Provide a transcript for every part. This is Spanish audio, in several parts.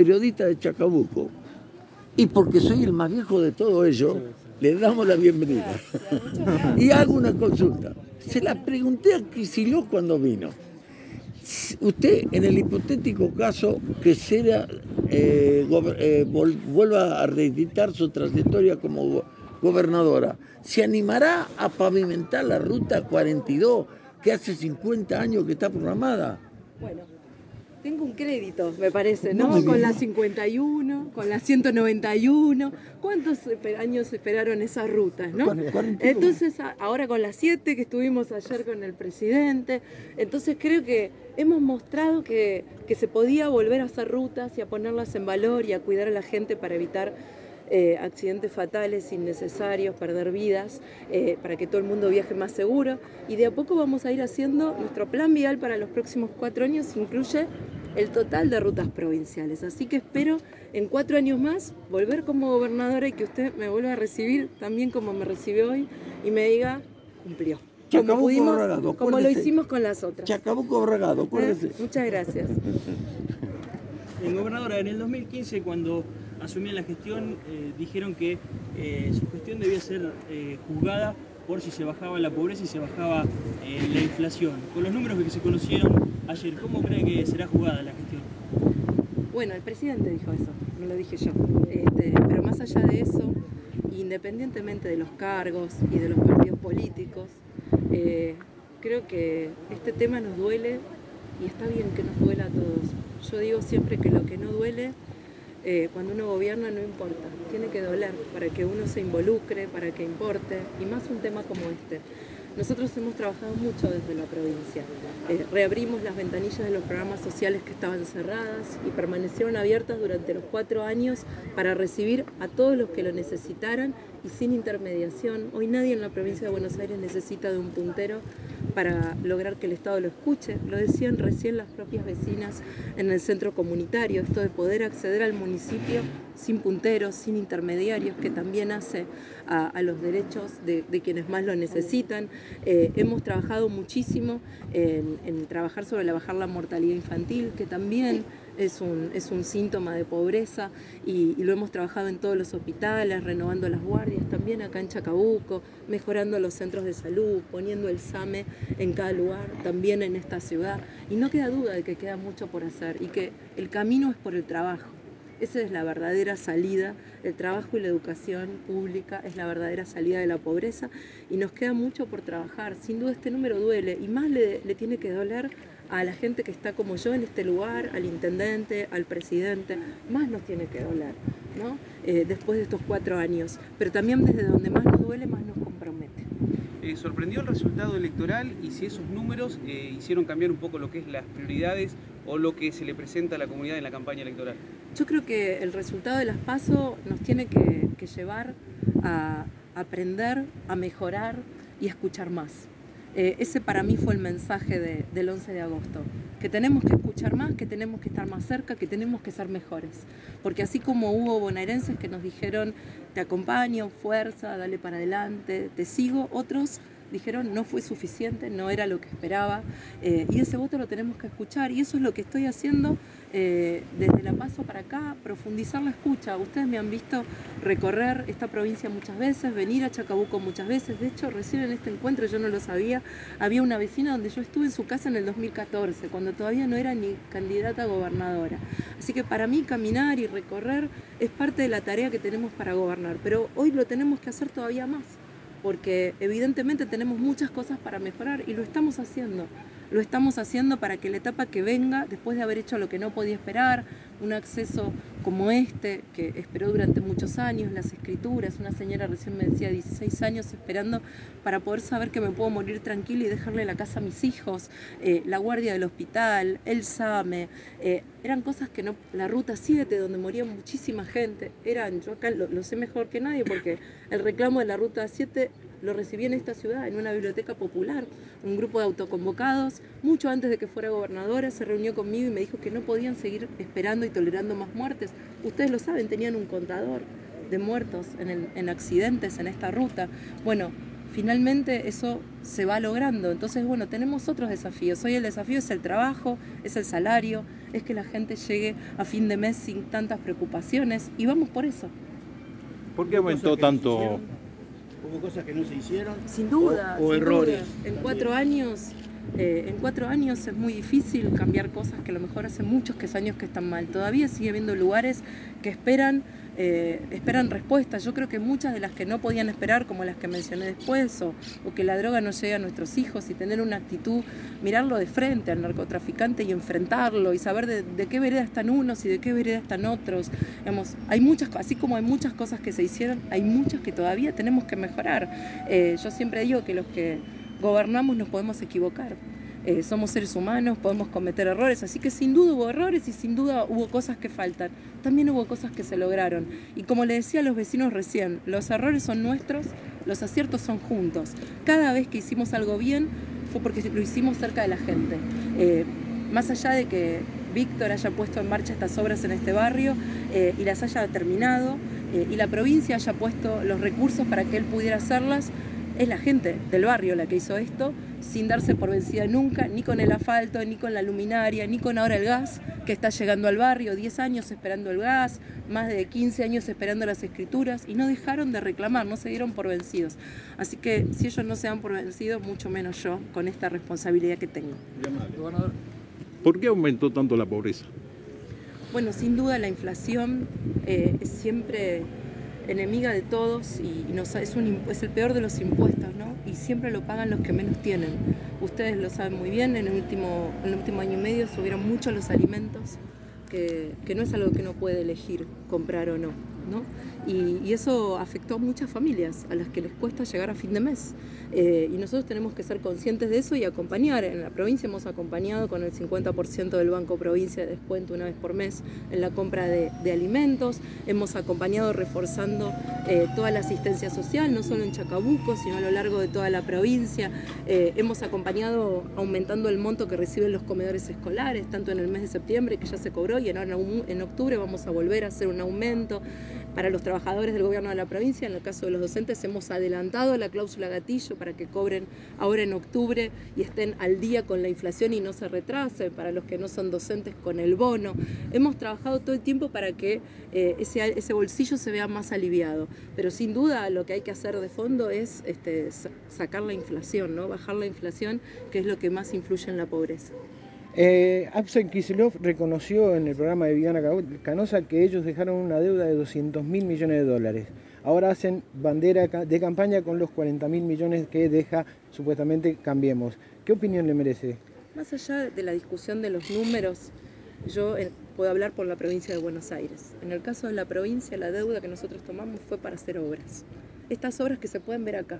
periodista de Chacabuco y porque soy el más viejo de todo ello, le damos la bienvenida. Y hago una consulta. Se la pregunté a Kicillof cuando vino. Usted, en el hipotético caso que Cera eh, eh, vuelva a reeditar su trayectoria como gobernadora, ¿se animará a pavimentar la ruta 42 que hace 50 años que está programada? Bueno, tengo un crédito, me parece, ¿no? con la 51, con la 191. ¿Cuántos años esperaron esas rutas, no? Entonces, ahora con la 7 que estuvimos ayer con el presidente, entonces creo que hemos mostrado que, que se podía volver a hacer rutas y a ponerlas en valor y a cuidar a la gente para evitar eh, accidentes fatales, innecesarios, perder vidas, eh, para que todo el mundo viaje más seguro. Y de a poco vamos a ir haciendo nuestro plan vial para los próximos cuatro años, incluye el total de rutas provinciales. Así que espero en cuatro años más volver como gobernadora y que usted me vuelva a recibir también como me recibió hoy y me diga, cumplió. Como, pudimos, como lo hicimos con las otras. Chacabuco Bragado, acuérdese. Muchas gracias. En gobernadora, en el 2015 cuando asumían la gestión, eh, dijeron que eh, su gestión debía ser eh, juzgada por si se bajaba la pobreza y se bajaba la inflación. Con los números que se conocieron ayer, ¿cómo cree que será jugada la gestión? Bueno, el presidente dijo eso, no lo dije yo. Este, pero más allá de eso, independientemente de los cargos y de los partidos políticos, creo que este tema nos duele y está bien que nos duela a todos. Yo digo siempre que lo que no duele eh, cuando uno gobierna no importa, tiene que doler para que uno se involucre, para que importe, y más un tema como este. Nosotros hemos trabajado mucho desde la provincia. Eh, reabrimos las ventanillas de los programas sociales que estaban cerradas y permanecieron abiertas durante los cuatro años para recibir a todos los que lo necesitaran y sin intermediación. Hoy nadie en la provincia de Buenos Aires necesita de un puntero para lograr que el Estado lo escuche. Lo decían recién las propias vecinas en el centro comunitario, esto de poder acceder al municipio sin punteros, sin intermediarios, que también hace a, los derechos de, quienes más lo necesitan. Eh, hemos trabajado muchísimo en, trabajar sobre la bajar la mortalidad infantil, que también es un, es un síntoma de pobreza y, lo hemos trabajado en todos los hospitales, renovando las guardias, también acá en Chacabuco, mejorando los centros de salud, poniendo el SAME en cada lugar, también en esta ciudad. Y no queda duda de que queda mucho por hacer y que el camino es por el trabajo. Esa es la verdadera salida, el trabajo y la educación pública es la verdadera salida de la pobreza y nos queda mucho por trabajar. Sin duda este número duele y más le, le tiene que doler a la gente que está como yo en este lugar, al intendente, al presidente, más nos tiene que doler, ¿no? Eh, después de estos cuatro años. Pero también desde donde más nos duele, más nos compromete. Eh, ¿Sorprendió el resultado electoral y si esos números eh, hicieron cambiar un poco lo que es las prioridades o lo que se le presenta a la comunidad en la campaña electoral? Yo creo que el resultado de las PASO nos tiene que, que llevar a aprender, a mejorar y escuchar más. Eh, ese para mí fue el mensaje del 11 de agosto, que tenemos que escuchar más, que tenemos que estar más cerca, que tenemos que ser mejores. Porque así como hubo bonaerenses que nos dijeron, te acompaño, fuerza, dale para adelante, te sigo, otros dijeron no fue suficiente, no era lo que esperaba, eh, y ese voto lo tenemos que escuchar, y eso es lo que estoy haciendo eh, desde La Paso para acá, profundizar la escucha. Ustedes me han visto recorrer esta provincia muchas veces, venir a Chacabuco muchas veces, de hecho recién en este encuentro yo no lo sabía, había una vecina donde yo estuve en su casa en el 2014, cuando todavía no era ni candidata a gobernadora. Así que para mí caminar y recorrer es parte de la tarea que tenemos para gobernar, pero hoy lo tenemos que hacer todavía más porque evidentemente tenemos muchas cosas para mejorar y lo estamos haciendo. Lo estamos haciendo para que la etapa que venga, después de haber hecho lo que no podía esperar, un acceso como este, que esperó durante muchos años, las escrituras, una señora recién me decía 16 años esperando para poder saber que me puedo morir tranquila y dejarle la casa a mis hijos, eh, la guardia del hospital, el SAME, eh, eran cosas que no, la ruta 7 donde moría muchísima gente, eran, yo acá lo sé mejor que nadie porque el reclamo de la ruta 7 lo recibí en esta ciudad, en una biblioteca popular, un grupo de autoconvocados, mucho antes de que fuera gobernadora, se reunió conmigo y me dijo que no podían seguir esperando y tolerando más muertes. Ustedes lo saben, tenían un contador de muertos en, accidentes en esta ruta. Bueno, finalmente eso se va logrando. Entonces, bueno, tenemos otros desafíos. Hoy el desafío es el trabajo, es el salario, es que la gente llegue a fin de mes sin tantas preocupaciones y vamos por eso. ¿Por qué aumentó tanto? ¿Hubo cosas que no se hicieron? Sin duda. O, sin errores. duda. En cuatro años eh, en cuatro años es muy difícil cambiar cosas que a lo mejor hace muchos que años que están mal. Todavía sigue habiendo lugares que esperan, eh, esperan respuestas. Yo creo que muchas de las que no podían esperar, como las que mencioné después, o, que la droga no llegue a nuestros hijos y tener una actitud, mirarlo de frente al narcotraficante y enfrentarlo y saber de, de qué vereda están unos y de qué vereda están otros. Digamos, hay muchas, así como hay muchas cosas que se hicieron, hay muchas que todavía tenemos que mejorar. Eh, yo siempre digo que los que gobernamos nos podemos equivocar. Eh, somos seres humanos, podemos cometer errores, así que sin duda hubo errores y sin duda hubo cosas que faltan. También hubo cosas que se lograron. Y como le decía a los vecinos recién, los errores son nuestros, los aciertos son juntos. Cada vez que hicimos algo bien fue porque lo hicimos cerca de la gente. Eh, más allá de que Víctor haya puesto en marcha estas obras en este barrio eh, y las haya terminado eh, y la provincia haya puesto los recursos para que él pudiera hacerlas, es la gente del barrio la que hizo esto, sin darse por vencida nunca, ni con el asfalto, ni con la luminaria, ni con ahora el gas que está llegando al barrio, 10 años esperando el gas, más de 15 años esperando las escrituras, y no dejaron de reclamar, no se dieron por vencidos. Así que si ellos no se dan por vencidos, mucho menos yo, con esta responsabilidad que tengo. ¿Por qué aumentó tanto la pobreza? Bueno, sin duda la inflación eh, es siempre enemiga de todos y, nos, es, un, es, el peor de los impuestos, ¿no? Y siempre lo pagan los que menos tienen. Ustedes lo saben muy bien, en el último, año y medio subieron mucho los alimentos, que, que no es algo que uno puede elegir comprar o no. ¿no? Y, eso afectó a muchas familias a las que les cuesta llegar a fin de mes. Eh, y nosotros tenemos que ser conscientes de eso y acompañar. En la provincia hemos acompañado con el 50% del Banco Provincia de descuento una vez por mes en la compra de, alimentos. Hemos acompañado reforzando eh, toda la asistencia social, no solo en Chacabuco, sino a lo largo de toda la provincia. Eh, hemos acompañado aumentando el monto que reciben los comedores escolares, tanto en el mes de septiembre, que ya se cobró, y en octubre vamos a volver a hacer un aumento. Para los trabajadores del gobierno de la provincia, en el caso de los docentes, hemos adelantado la cláusula gatillo para que cobren ahora en octubre y estén al día con la inflación y no se retrasen, para los que no son docentes con el bono. Hemos trabajado todo el tiempo para que eh, ese, ese, bolsillo se vea más aliviado, pero sin duda lo que hay que hacer de fondo es este, sacar la inflación, ¿no? bajar la inflación, que es lo que más influye en la pobreza. Eh, Absen Kisilov reconoció en el programa de Viviana Canosa que ellos dejaron una deuda de 200 mil millones de dólares. Ahora hacen bandera de campaña con los 40 mil millones que deja supuestamente Cambiemos. ¿Qué opinión le merece? Más allá de la discusión de los números, yo eh, puedo hablar por la provincia de Buenos Aires. En el caso de la provincia, la deuda que nosotros tomamos fue para hacer obras. Estas obras que se pueden ver acá.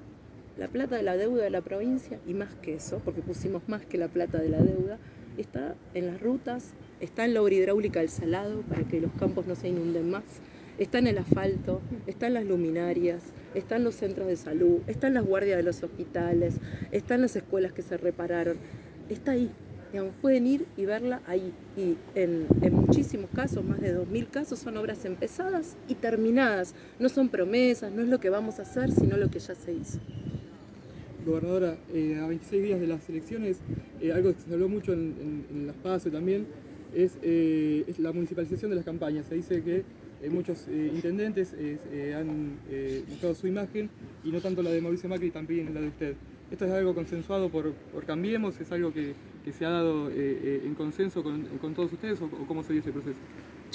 La plata de la deuda de la provincia, y más que eso, porque pusimos más que la plata de la deuda, está en las rutas, está en la obra hidráulica del salado para que los campos no se inunden más, está en el asfalto, está en las luminarias, está en los centros de salud, está en las guardias de los hospitales, está en las escuelas que se repararon, está ahí. Digamos, pueden ir y verla ahí. Y en, en muchísimos casos, más de 2.000 casos, son obras empezadas y terminadas. No son promesas, no es lo que vamos a hacer, sino lo que ya se hizo gobernadora, eh, a 26 días de las elecciones, eh, algo que se habló mucho en, las PASO también, es, eh, es, la municipalización de las campañas. Se dice que muchos intendentes han mostrado su imagen y no tanto la de Mauricio Macri, también la de usted. ¿Esto es algo consensuado por, por Cambiemos? ¿Es algo que, que se ha dado en consenso con, con todos ustedes o, o cómo se dio ese proceso?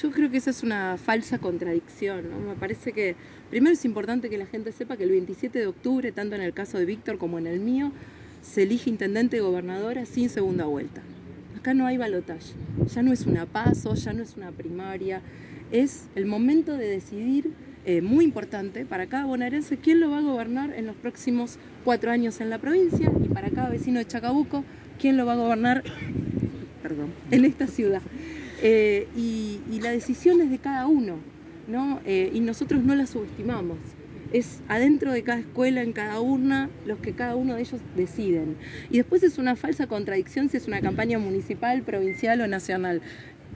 Yo creo que esa es una falsa contradicción. ¿no? Me parece que primero es importante que la gente sepa que el 27 de octubre, tanto en el caso de Víctor como en el mío, se elige intendente y gobernadora sin segunda vuelta. Acá no hay balotaje. Ya no es una paso, ya no es una primaria. Es el momento de decidir, eh, muy importante para cada bonaerense, quién lo va a gobernar en los próximos cuatro años en la provincia y para cada vecino de Chacabuco, quién lo va a gobernar perdón, en esta ciudad. Eh, y, la decisión es de cada uno, ¿no? Eh, y nosotros no la subestimamos. Es adentro de cada escuela, en cada urna, los que cada uno de ellos deciden. Y después es una falsa contradicción si es una campaña municipal, provincial o nacional.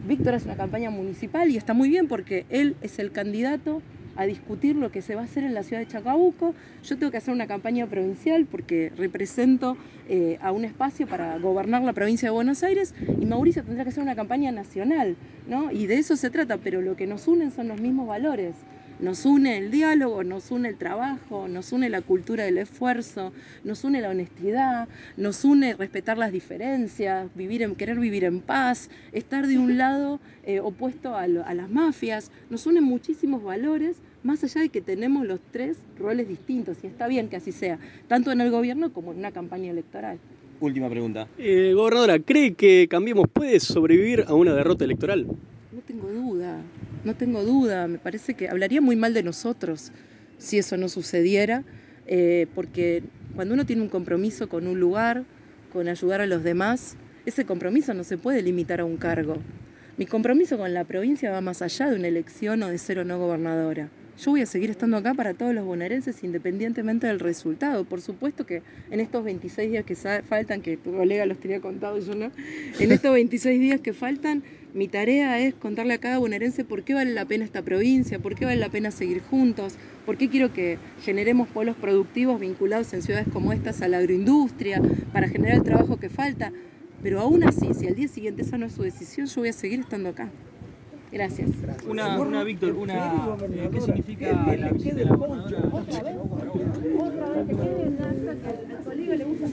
Víctor es una campaña municipal y está muy bien porque él es el candidato a discutir lo que se va a hacer en la ciudad de Chacabuco. Yo tengo que hacer una campaña provincial porque represento eh, a un espacio para gobernar la provincia de Buenos Aires y Mauricio tendrá que hacer una campaña nacional, ¿no? Y de eso se trata, pero lo que nos unen son los mismos valores. Nos une el diálogo, nos une el trabajo, nos une la cultura del esfuerzo, nos une la honestidad, nos une respetar las diferencias, vivir en, querer vivir en paz, estar de un lado eh, opuesto a, lo- a las mafias. Nos unen muchísimos valores, más allá de que tenemos los tres roles distintos, y está bien que así sea, tanto en el gobierno como en una campaña electoral. Última pregunta. Eh, gobernadora, ¿cree que Cambiemos puede sobrevivir a una derrota electoral? No tengo duda, no tengo duda. Me parece que hablaría muy mal de nosotros si eso no sucediera, eh, porque cuando uno tiene un compromiso con un lugar, con ayudar a los demás, ese compromiso no se puede limitar a un cargo. Mi compromiso con la provincia va más allá de una elección o de ser o no gobernadora. Yo voy a seguir estando acá para todos los bonaerenses independientemente del resultado. Por supuesto que en estos 26 días que faltan, que tu colega los tenía contado yo no, en estos 26 días que faltan, mi tarea es contarle a cada bonaerense por qué vale la pena esta provincia, por qué vale la pena seguir juntos, por qué quiero que generemos polos productivos vinculados en ciudades como estas a la agroindustria, para generar el trabajo que falta. Pero aún así, si al día siguiente esa no es su decisión, yo voy a seguir estando acá. Gracias. Una, una Víctor, una, eh, ¿qué significa? Otra vez, otra vez, que quede al le gusta